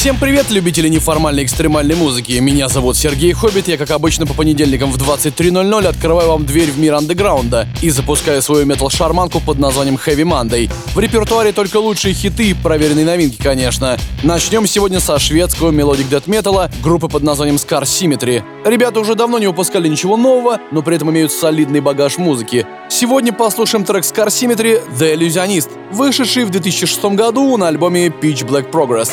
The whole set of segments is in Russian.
Всем привет, любители неформальной экстремальной музыки. Меня зовут Сергей Хоббит. Я, как обычно, по понедельникам в 23.00 открываю вам дверь в мир андеграунда и запускаю свою метал-шарманку под названием Heavy Monday. В репертуаре только лучшие хиты, проверенные новинки, конечно. Начнем сегодня со шведского melodic death металла группы под названием Scar Symmetry. Ребята уже давно не выпускали ничего нового, но при этом имеют солидный багаж музыки. Сегодня послушаем трек Scar Symmetry The Illusionist, вышедший в 2006 году на альбоме Pitch Black Progress.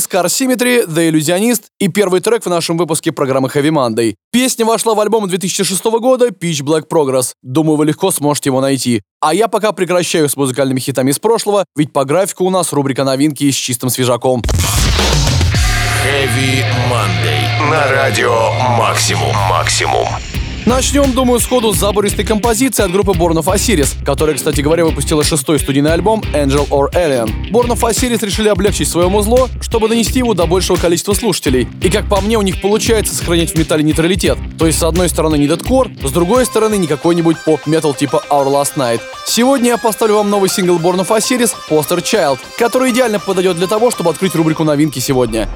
Scar Symmetry, The Illusionist и первый трек в нашем выпуске программы Heavy Monday. Песня вошла в альбом 2006 года Pitch Black Progress. Думаю, вы легко сможете его найти. А я пока прекращаю с музыкальными хитами из прошлого, ведь по графику у нас рубрика новинки с чистым свежаком. Heavy Monday. На радио Максимум. Максимум. Начнем, думаю, сходу с забористой композиции от группы Born of Osiris, которая, кстати говоря, выпустила шестой студийный альбом Angel or Alien. Born of Osiris решили облегчить свое музло, чтобы донести его до большего количества слушателей. И, как по мне, у них получается сохранять в металле нейтралитет. То есть, с одной стороны, не дэткор, с другой стороны, не какой-нибудь поп-метал типа Our Last Night. Сегодня я поставлю вам новый сингл Born of Osiris Poster Child, который идеально подойдет для того, чтобы открыть рубрику новинки сегодня.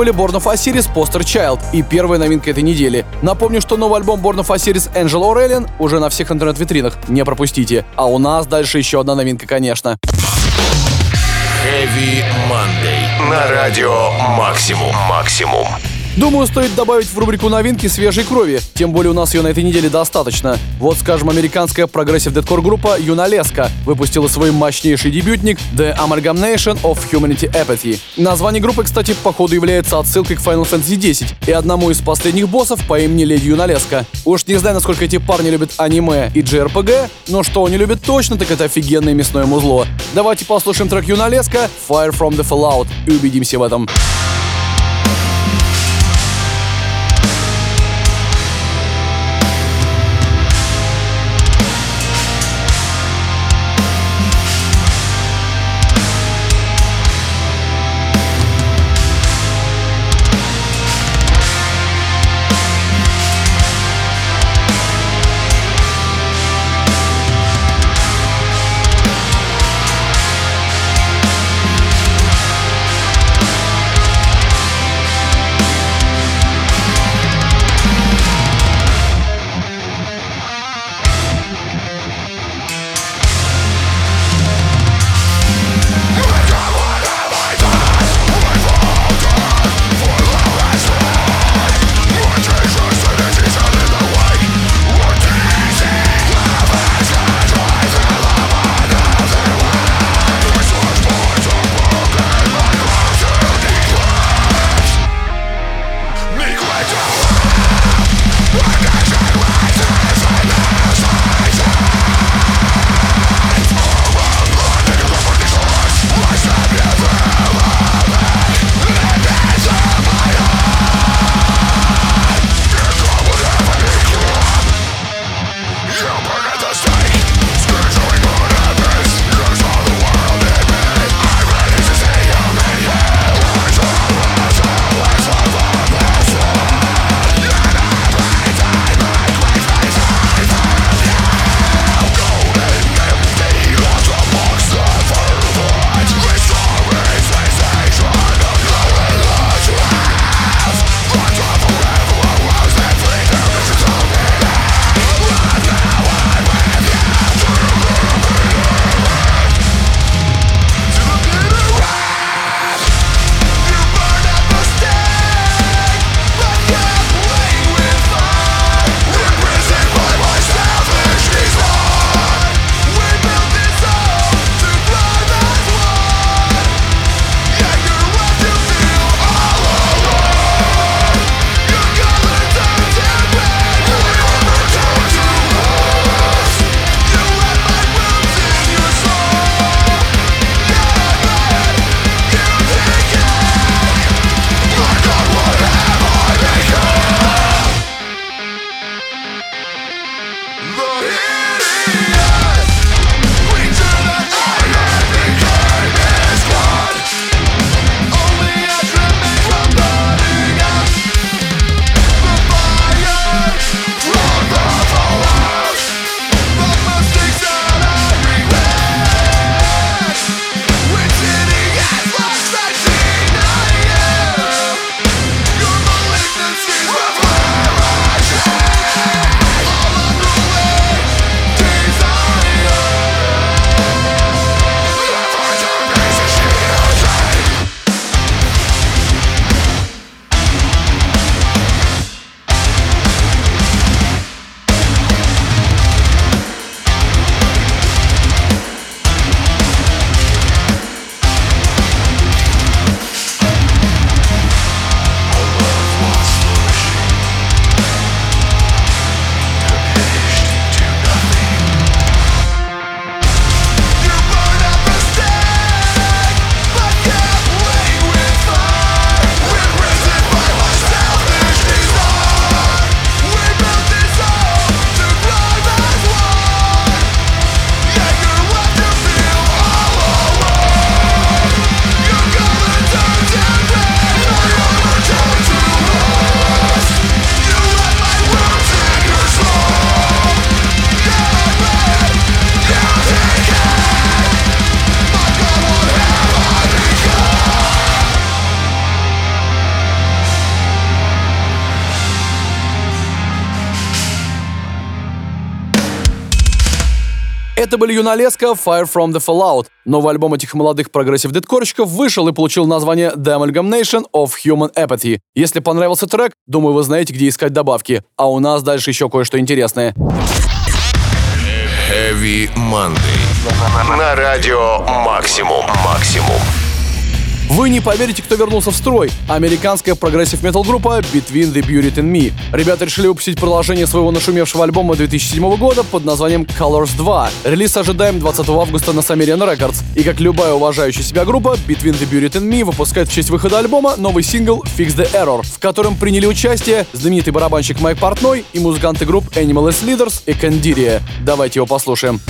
Были Born of Osiris, Poster Child и первая новинка этой недели. Напомню, что новый альбом Born of Osiris Angel or Alien уже на всех интернет-витринах, не пропустите. А у нас дальше еще одна новинка, конечно. Heavy Monday. На радио Максимум. Максимум. Думаю, стоит добавить в рубрику новинки свежей крови, тем более у нас ее на этой неделе достаточно. Вот, скажем, американская progressive deathcore группа Юналеска выпустила свой мощнейший дебютник The Amalgamation of Human Apathy. Название группы, кстати, походу является отсылкой к Final Fantasy X и одному из последних боссов по имени Леди Юналеска. Уж не знаю, насколько эти парни любят аниме и JRPG, но что они любят точно, так это офигенное мясное музло. Давайте послушаем трек Юналеска Fire from the Fallout и убедимся в этом. Это были Юналеска Fire from the Fallout. Новый альбом этих молодых progressive deathcore щиков вышел и получил название The Amalgamation of Human Apathy. Если понравился трек, думаю, вы знаете, где искать добавки. А у нас дальше еще кое-что интересное. Heavy Monday. На радио Максимум. Максимум. Не поверите, кто вернулся в строй. Американская progressive metal группа Between the Buried and Me. Ребята решили выпустить продолжение своего нашумевшего альбома 2007 года под названием Colors 2. Релиз ожидаем 20 августа на Sumerian Records. И как любая уважающая себя группа, Between the Buried and Me выпускает в честь выхода альбома новый сингл Fix the Error, в котором приняли участие знаменитый барабанщик Майк Портной и музыканты групп Animalist Leaders и Candiria. Давайте его послушаем.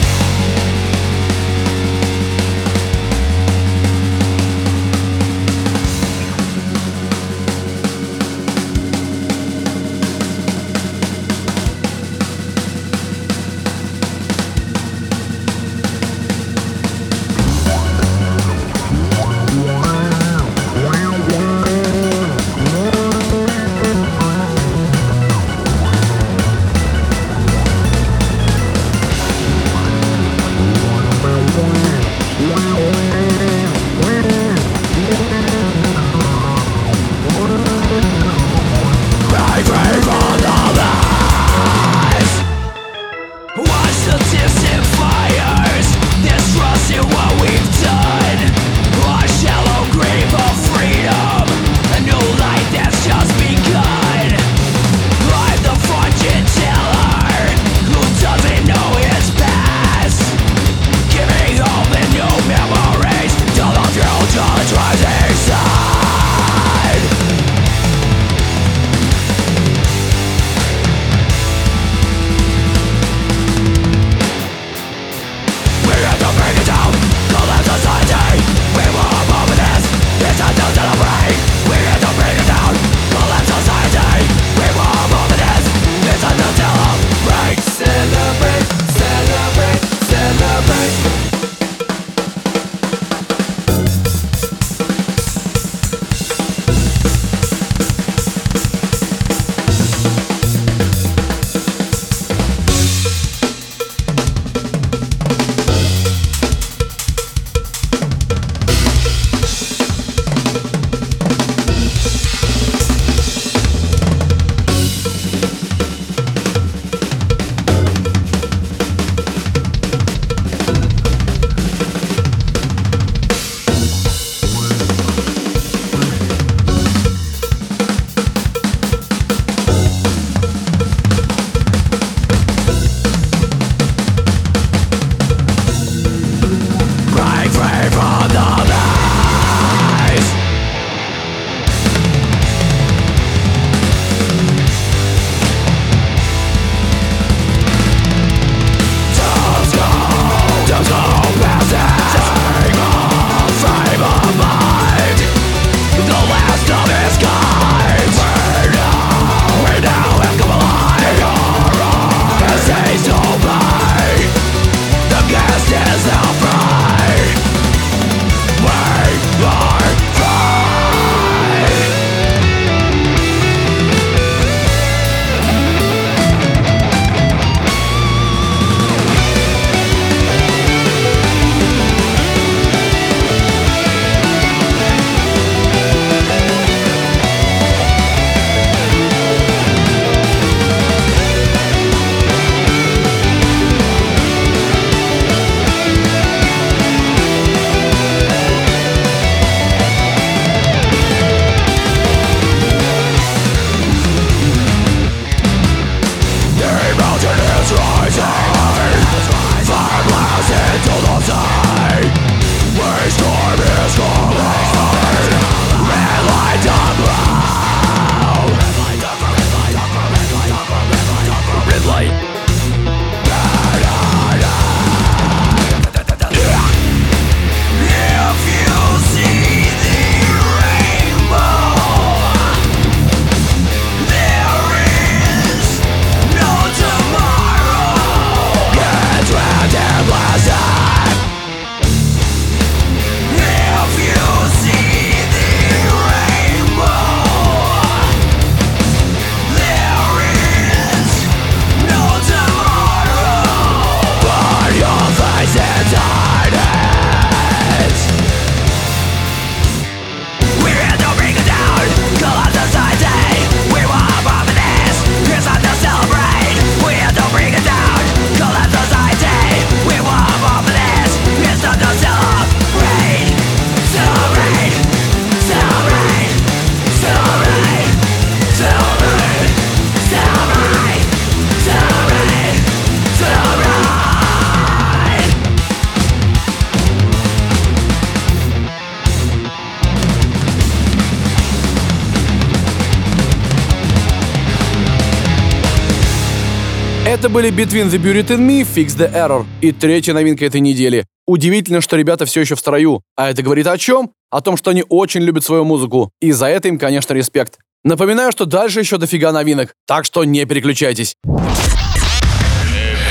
Это были Between the Buried and Me, Fix the Error и третья новинка этой недели. Удивительно, что ребята все еще в строю. А это говорит о чем? О том, что они очень любят свою музыку. И за это им, конечно, респект. Напоминаю, что дальше еще дофига новинок, так что не переключайтесь.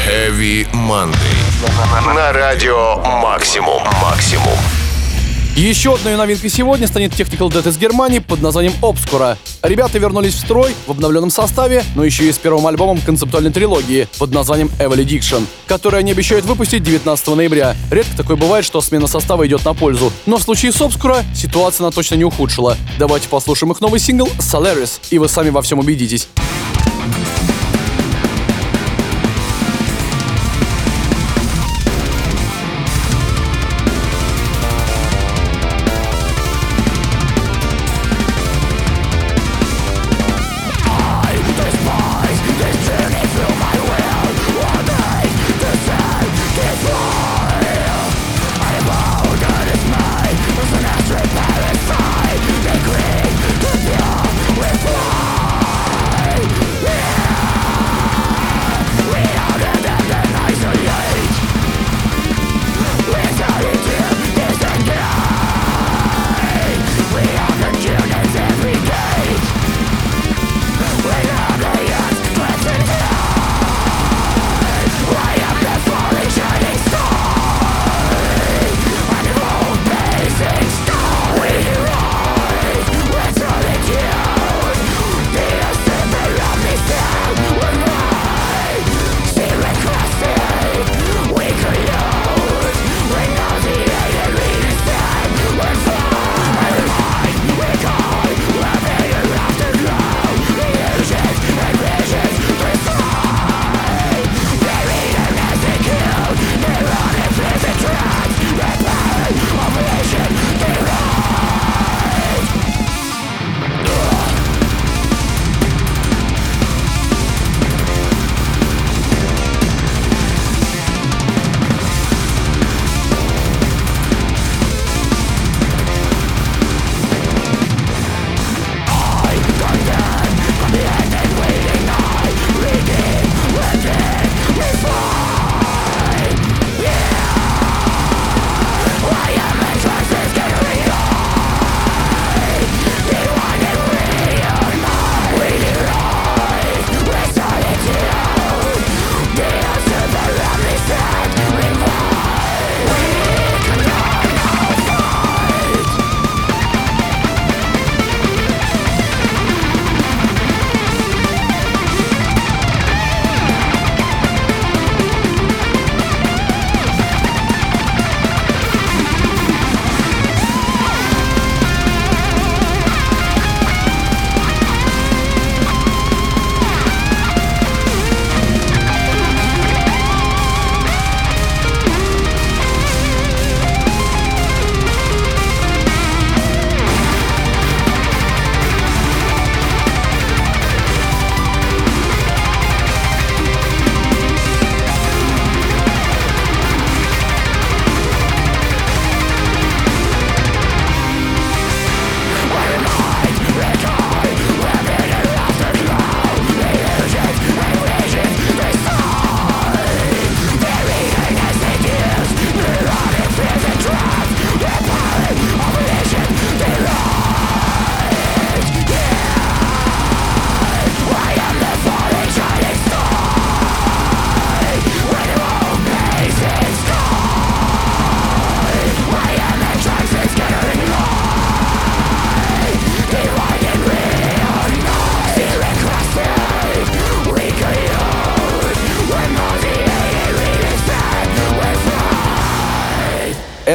Heavy Monday. На радио Максимум. Максимум. Еще одной новинкой сегодня станет Technical Death из Германии под названием Obscura. Ребята вернулись в строй в обновленном составе, но еще и с первым альбомом концептуальной трилогии под названием Evil Addiction, который они обещают выпустить 19 ноября. Редко такое бывает, что смена состава идет на пользу. Но в случае с Obscura ситуация она точно не ухудшила. Давайте послушаем их новый сингл Solaris, и вы сами во всем убедитесь.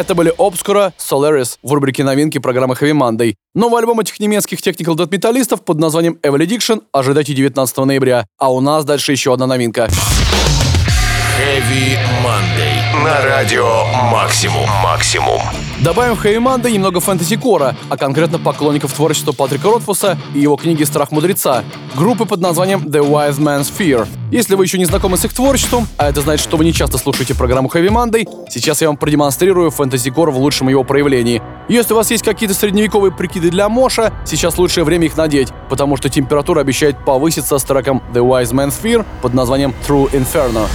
Это были Obscura, Solaris в рубрике новинки программы Heavy Monday. Новый альбом этих немецких technical death металлистов под названием Evil Addiction ожидайте 19 ноября. А у нас дальше еще одна новинка. Heavy Monday. На радио Максимум. Максимум. Добавим в Monday немного фэнтези-кора, а конкретно поклонников творчества Патрика Ротфуса и его книги «Страх мудреца», группы под названием The Wise Man's Fear. Если вы еще не знакомы с их творчеством, а это значит, что вы не часто слушаете программу Heavy Monday, сейчас я вам продемонстрирую фэнтези-кор в лучшем его проявлении. Если у вас есть какие-то средневековые прикиды для Моша, сейчас лучшее время их надеть, потому что температура обещает повыситься с треком The Wise Man's Fear под названием True Inferno.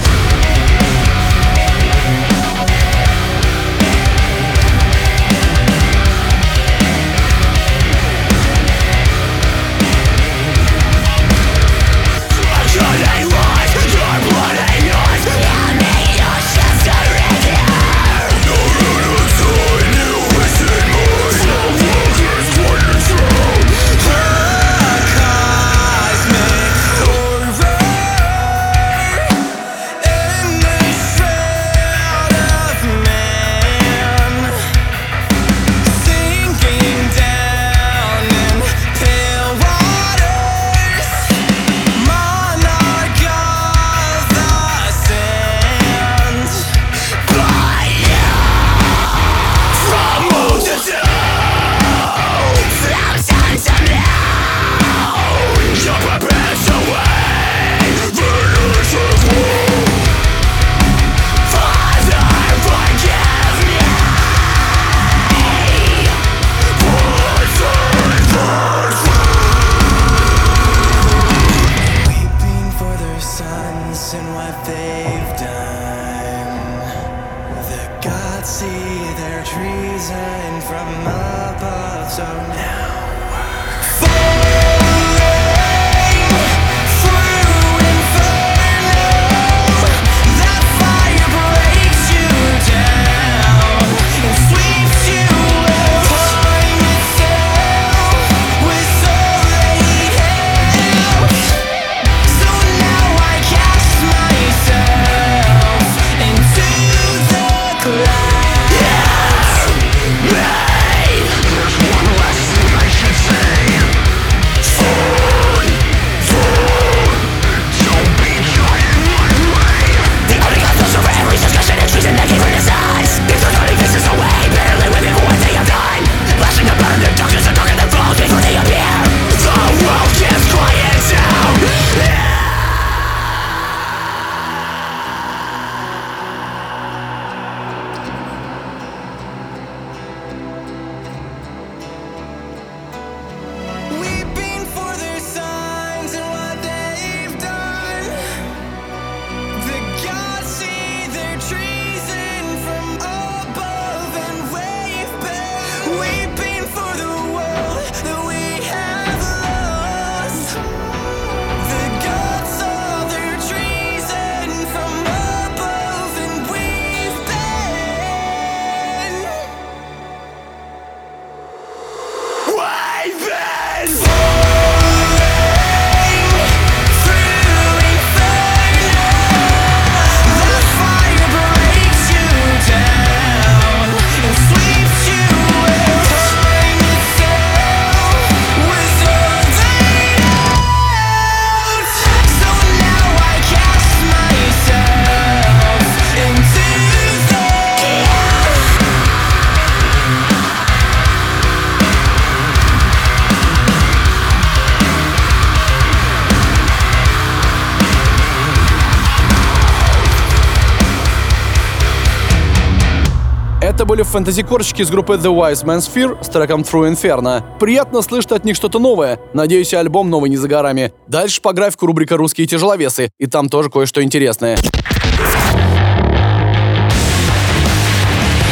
Были фэнтези-корщики из группы The Wise Man's Fear с треком True Inferno. Приятно слышать от них что-то новое. Надеюсь, альбом новый не за горами. Дальше по графику рубрика «Русские тяжеловесы», и там тоже кое-что интересное.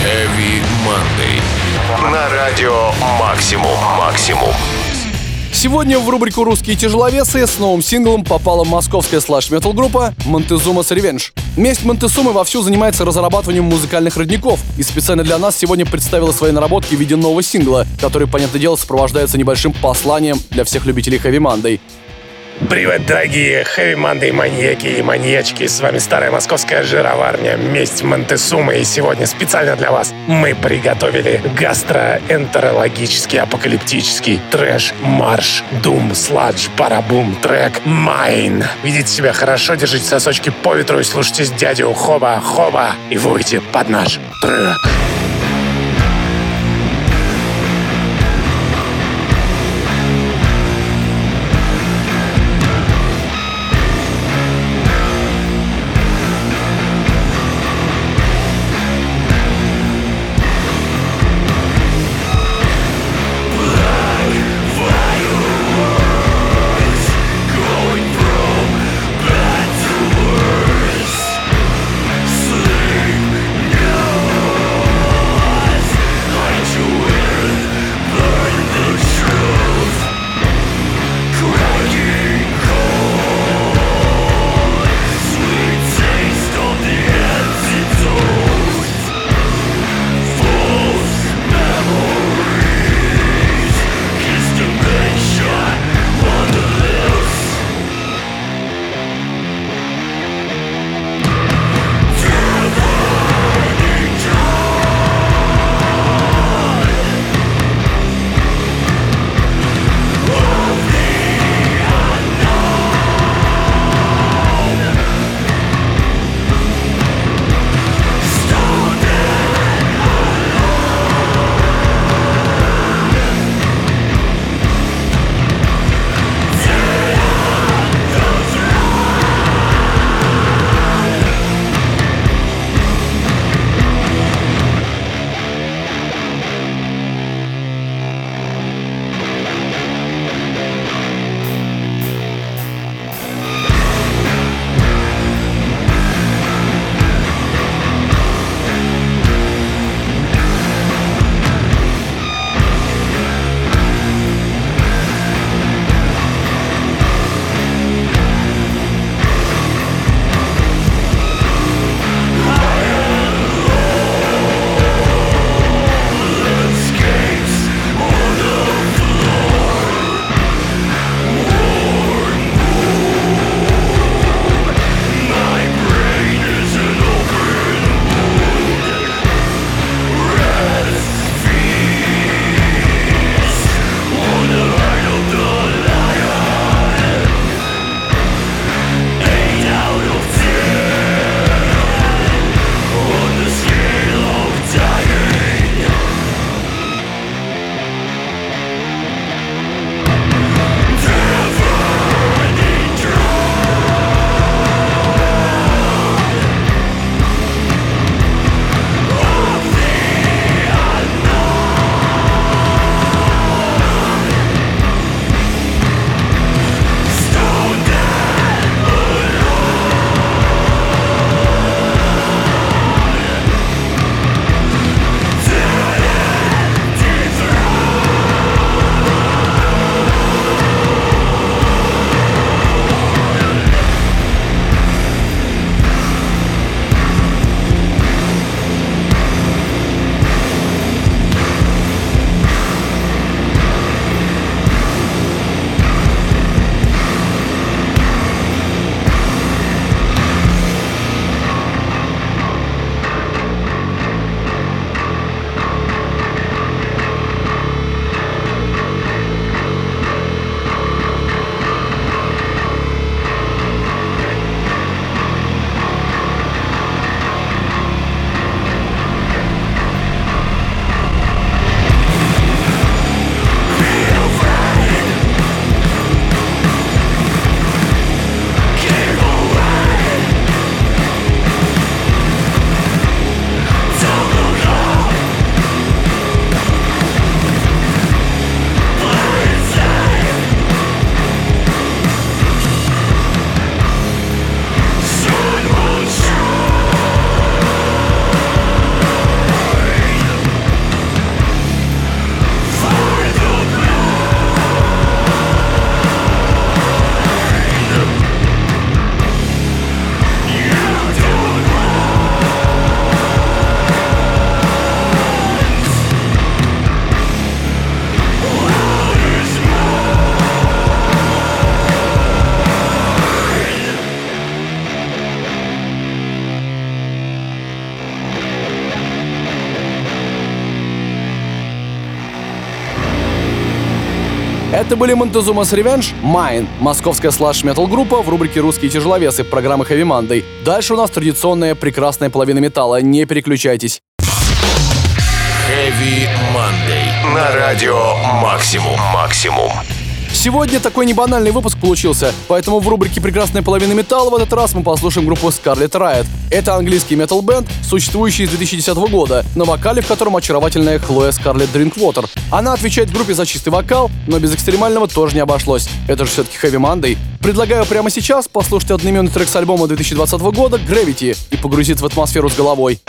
Heavy Monday. На радио «Максимум». «Максимум». Сегодня в рубрику «Русские тяжеловесы» с новым синглом попала московская слэш-метал группа Монтезумас Revenge. Месть Монтесумы вовсю занимается разрабатыванием музыкальных родников и специально для нас сегодня представила свои наработки в виде нового сингла, который, понятное дело, сопровождается небольшим посланием для всех любителей хэви мандой. Привет, дорогие хэви манды маньяки и маньячки. С вами старая московская жироварня «Месть Монтесумы». И сегодня специально для вас мы приготовили гастроэнтерологический апокалиптический трэш-марш Дум Сладж Парабум трек «Майн». Видите себя хорошо, держите сосочки по ветру и слушайте дядю Хоба Хоба и выйдите под наш трек. Это были Монтезумас Revenge, Mine, московская слэш-метал группа в рубрике «Русские тяжеловесы» программы Heavy Monday. Дальше у нас традиционная прекрасная половина металла. Не переключайтесь. Heavy Monday. На радио Максимум. Максимум. Сегодня такой небанальный выпуск получился, поэтому в рубрике «Прекрасная половина металла» в этот раз мы послушаем группу Scarlet Riot. Это английский метал-бенд, существующий с 2010 года, на вокале в котором очаровательная Хлоя Скарлетт Дринквотер. Она отвечает группе за чистый вокал, но без экстремального тоже не обошлось. Это же все-таки Heavy Monday. Предлагаю прямо сейчас послушать одноименный трек с альбома 2020 года «Gravity» и погрузиться в атмосферу с головой.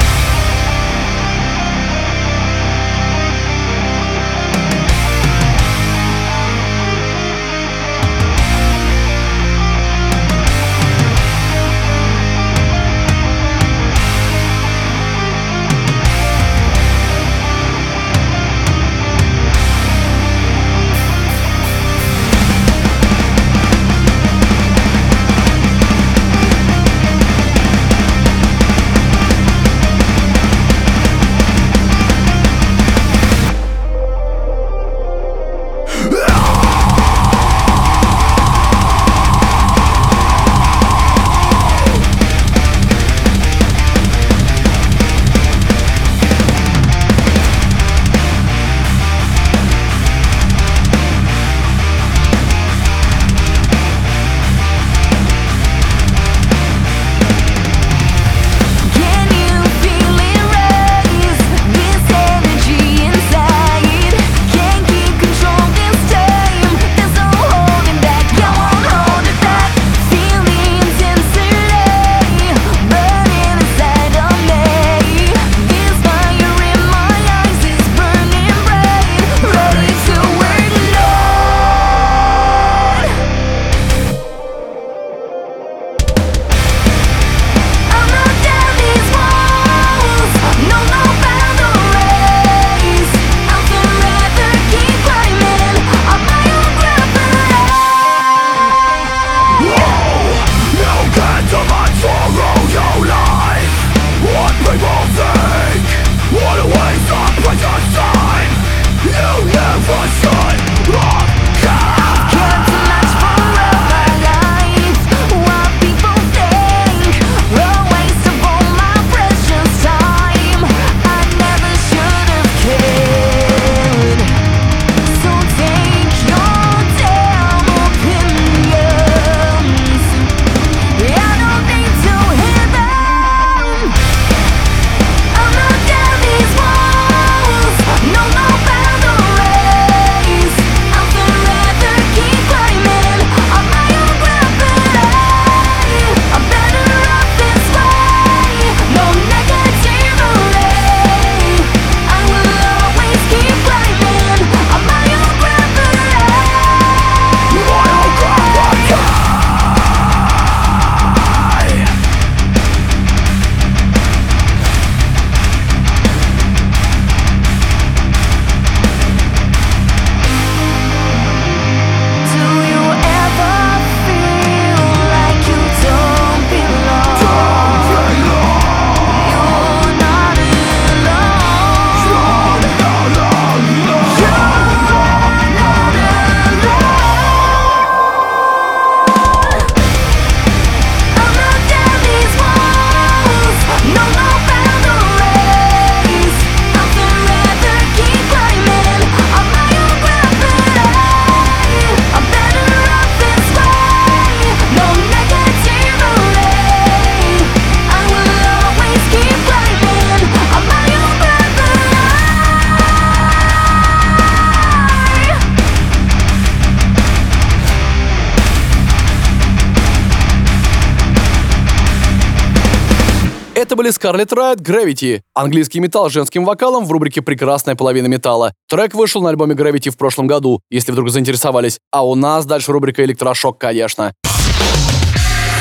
Были Scarlet Riot Gravity, английский металл с женским вокалом в рубрике «Прекрасная половина металла». Трек вышел на альбоме Gravity в прошлом году, если вдруг заинтересовались. А у нас дальше рубрика «Электрошок», конечно.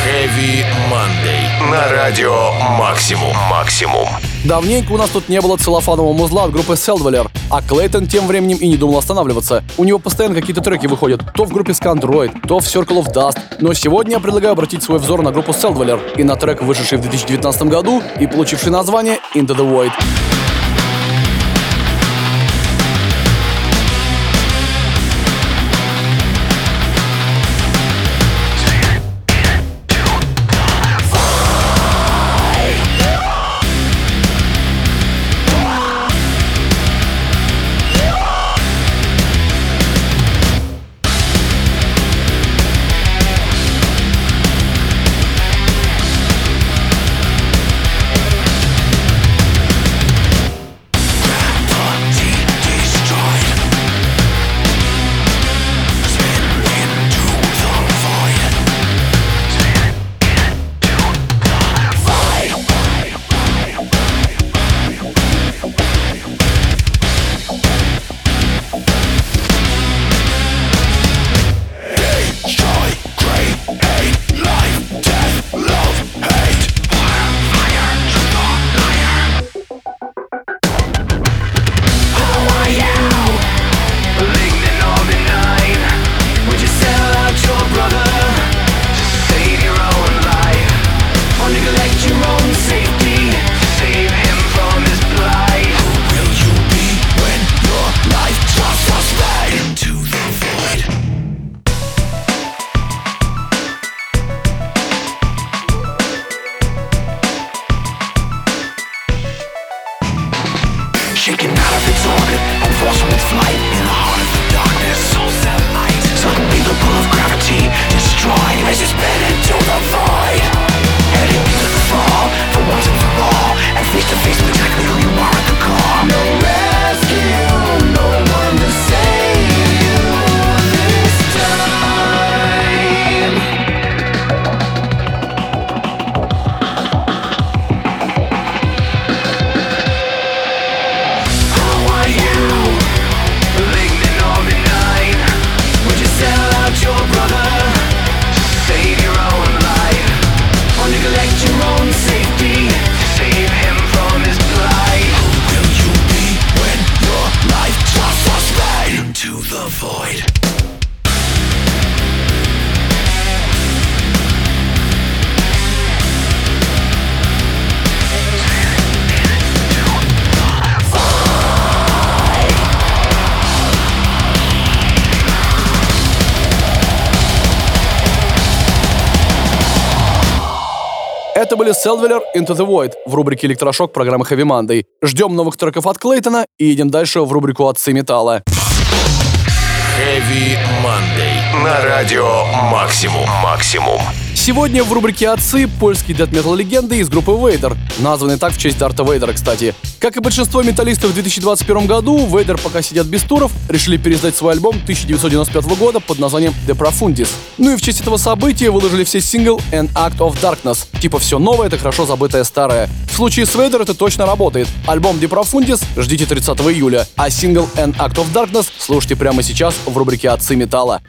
Heavy Monday. На радио Максимум. Максимум. Давненько у нас тут не было целлофанового музла от группы Селдвелер, а Клейтон тем временем и не думал останавливаться. У него постоянно какие-то треки выходят, то в группе Scandroid, то в Circle of Dust. Но сегодня я предлагаю обратить свой взор на группу Селдвелер и на трек, вышедший в 2019 году и получивший название Into the Void. Это были Селдвеллер Into the Void в рубрике «Электрошок» программы Heavy Monday. Ждем новых треков от Клейтона и едем дальше в рубрику «Отцы металла». Heavy Monday. На радио «Максимум». «Максимум». Сегодня в рубрике «Отцы» польские дэт-метал легенды из группы Вейдер, названные так в честь Дарта Вейдера, кстати. Как и большинство металлистов в 2021 году, Вейдер пока сидят без туров, решили переиздать свой альбом 1995 года под названием The Profundis. Ну и в честь этого события выложили все сингл An Act of Darkness. Типа все новое — это хорошо забытое старое. В случае с Вейдер это точно работает. Альбом The Profundis ждите 30 июля, а сингл An Act of Darkness слушайте прямо сейчас в рубрике «Отцы металла».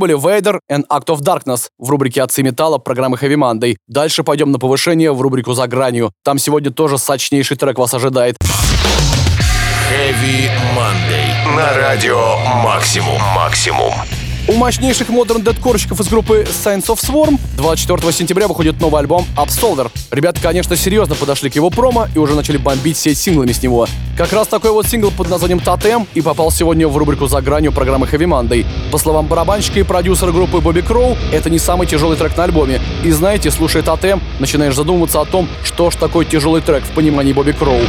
Были Vader and Act of Darkness в рубрике «Отцы металла» программы Heavy Monday. Дальше пойдем на повышение в рубрику «За гранью». Там сегодня тоже сочнейший трек вас ожидает. Heavy Monday. На радио «Максимум». «Максимум». У мощнейших модерн дедкорщиков из группы Science of Swarm 24 сентября выходит новый альбом Upsolder. Ребята, конечно, серьезно подошли к его промо и уже начали бомбить сеть синглами с него. Как раз такой вот сингл под названием Тотем и попал сегодня в рубрику «За гранью» программы Heavy Monday. По словам барабанщика и продюсера группы Бобби Кроу, это не самый тяжелый трек на альбоме. И знаете, слушая Тотем, начинаешь задумываться о том, что ж такое тяжелый трек в понимании Бобби Кроу.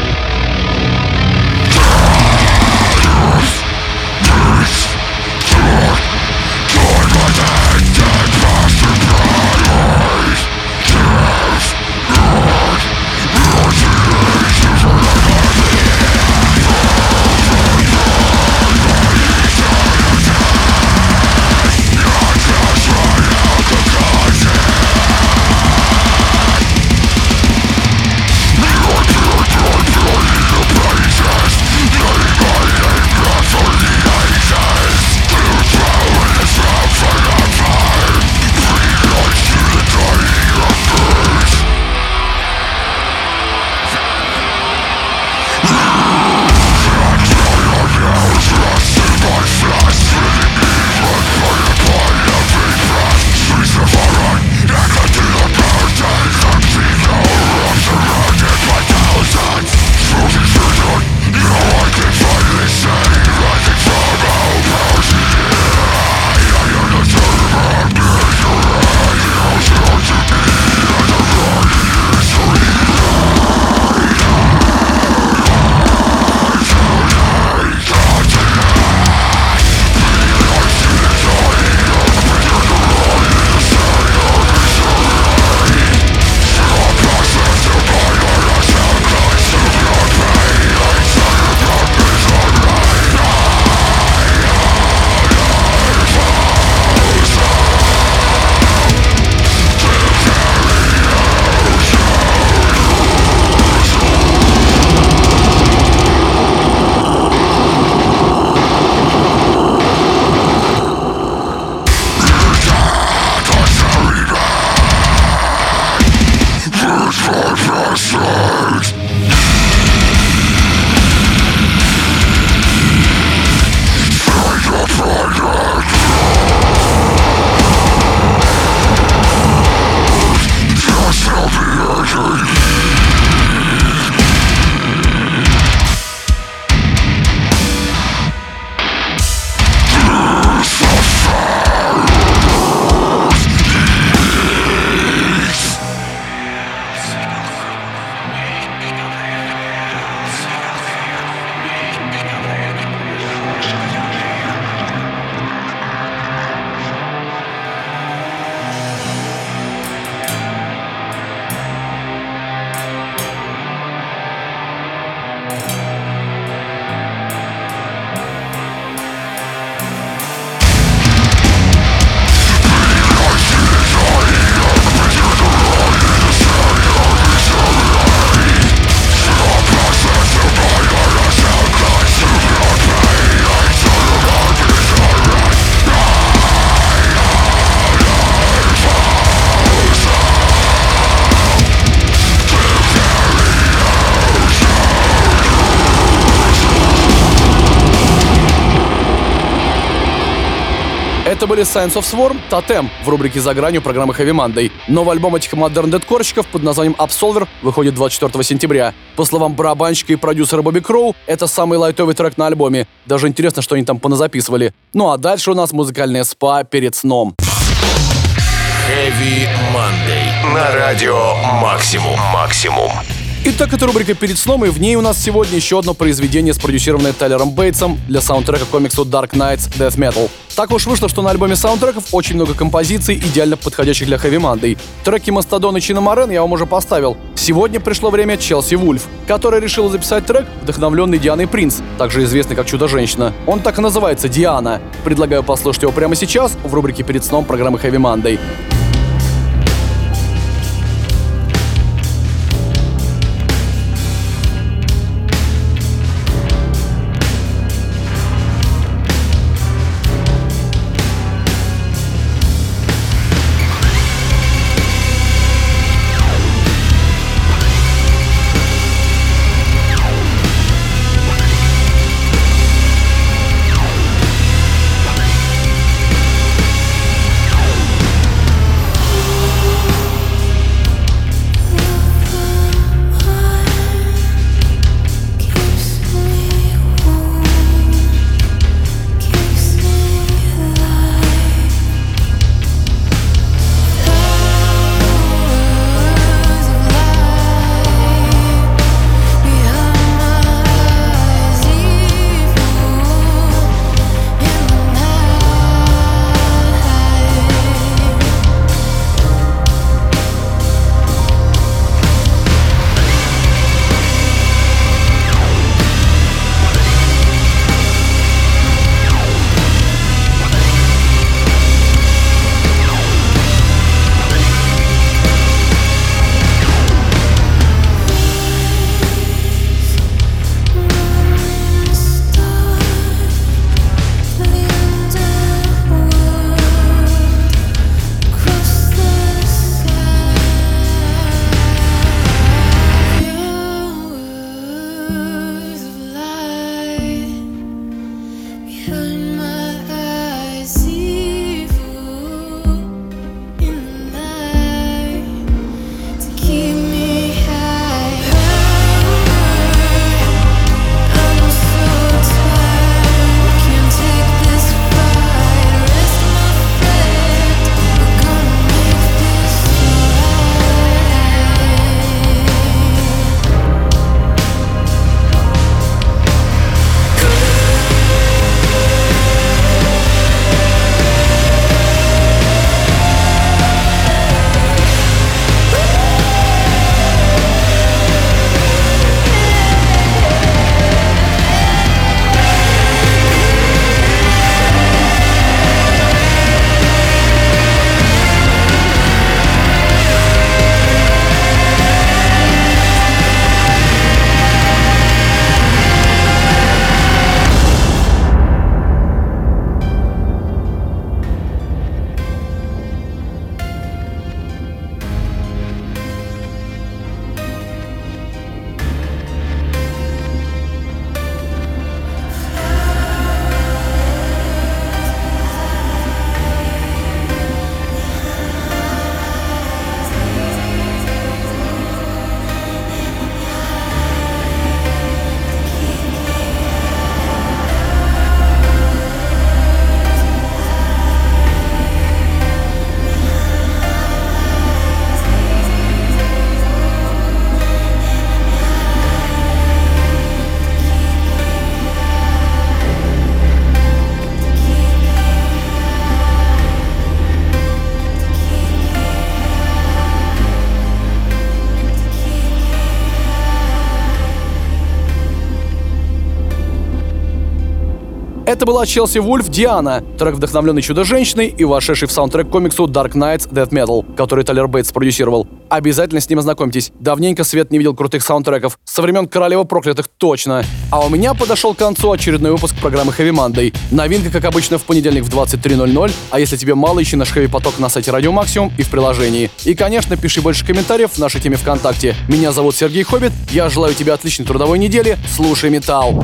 Были Science of Swarm, Totem в рубрике «За гранью» программы Heavy Monday. Новый альбом этих дедкорщиков под названием Absolver выходит 24 сентября. По словам барабанщика и продюсера Бобби Кроу, это самый лайтовый трек на альбоме. Даже интересно, что они там поназаписывали. Ну а дальше у нас музыкальная спа перед сном. Heavy Monday. На радио «Максимум». «Максимум». Итак, это рубрика «Перед сном», и в ней у нас сегодня еще одно произведение, спродюсированное Тайлером Бейтсом для саундтрека комиксу Dark Knights Death Metal. Так уж вышло, что на альбоме саундтреков очень много композиций, идеально подходящих для Heavy Monday. Треки Мастодон и Чина Морен я вам уже поставил. Сегодня пришло время Челси Вульф, которая решила записать трек, вдохновленный Дианой Принц, также известный как Чудо-женщина. Он так и называется «Диана». Предлагаю послушать его прямо сейчас в рубрике «Перед сном» программы Heavy Monday. Это была Челси Вульф Диана, трек, вдохновленный Чудо-женщиной и вошедший в саундтрек комиксу Dark Knights Death Metal, который Талер Бейтс продюсировал. Обязательно с ним ознакомьтесь. Давненько Свет не видел крутых саундтреков. Со времен Королева проклятых точно. А у меня подошел к концу очередной выпуск программы Heavy Monday. Новинка, как обычно, в понедельник в 23.00. А если тебе мало, ищи наш Heavy поток на сайте Радио Максимум и в приложении. И, конечно, пиши больше комментариев в нашей теме ВКонтакте. Меня зовут Сергей Хоббит. Я желаю тебе отличной трудовой недели. Слушай металл.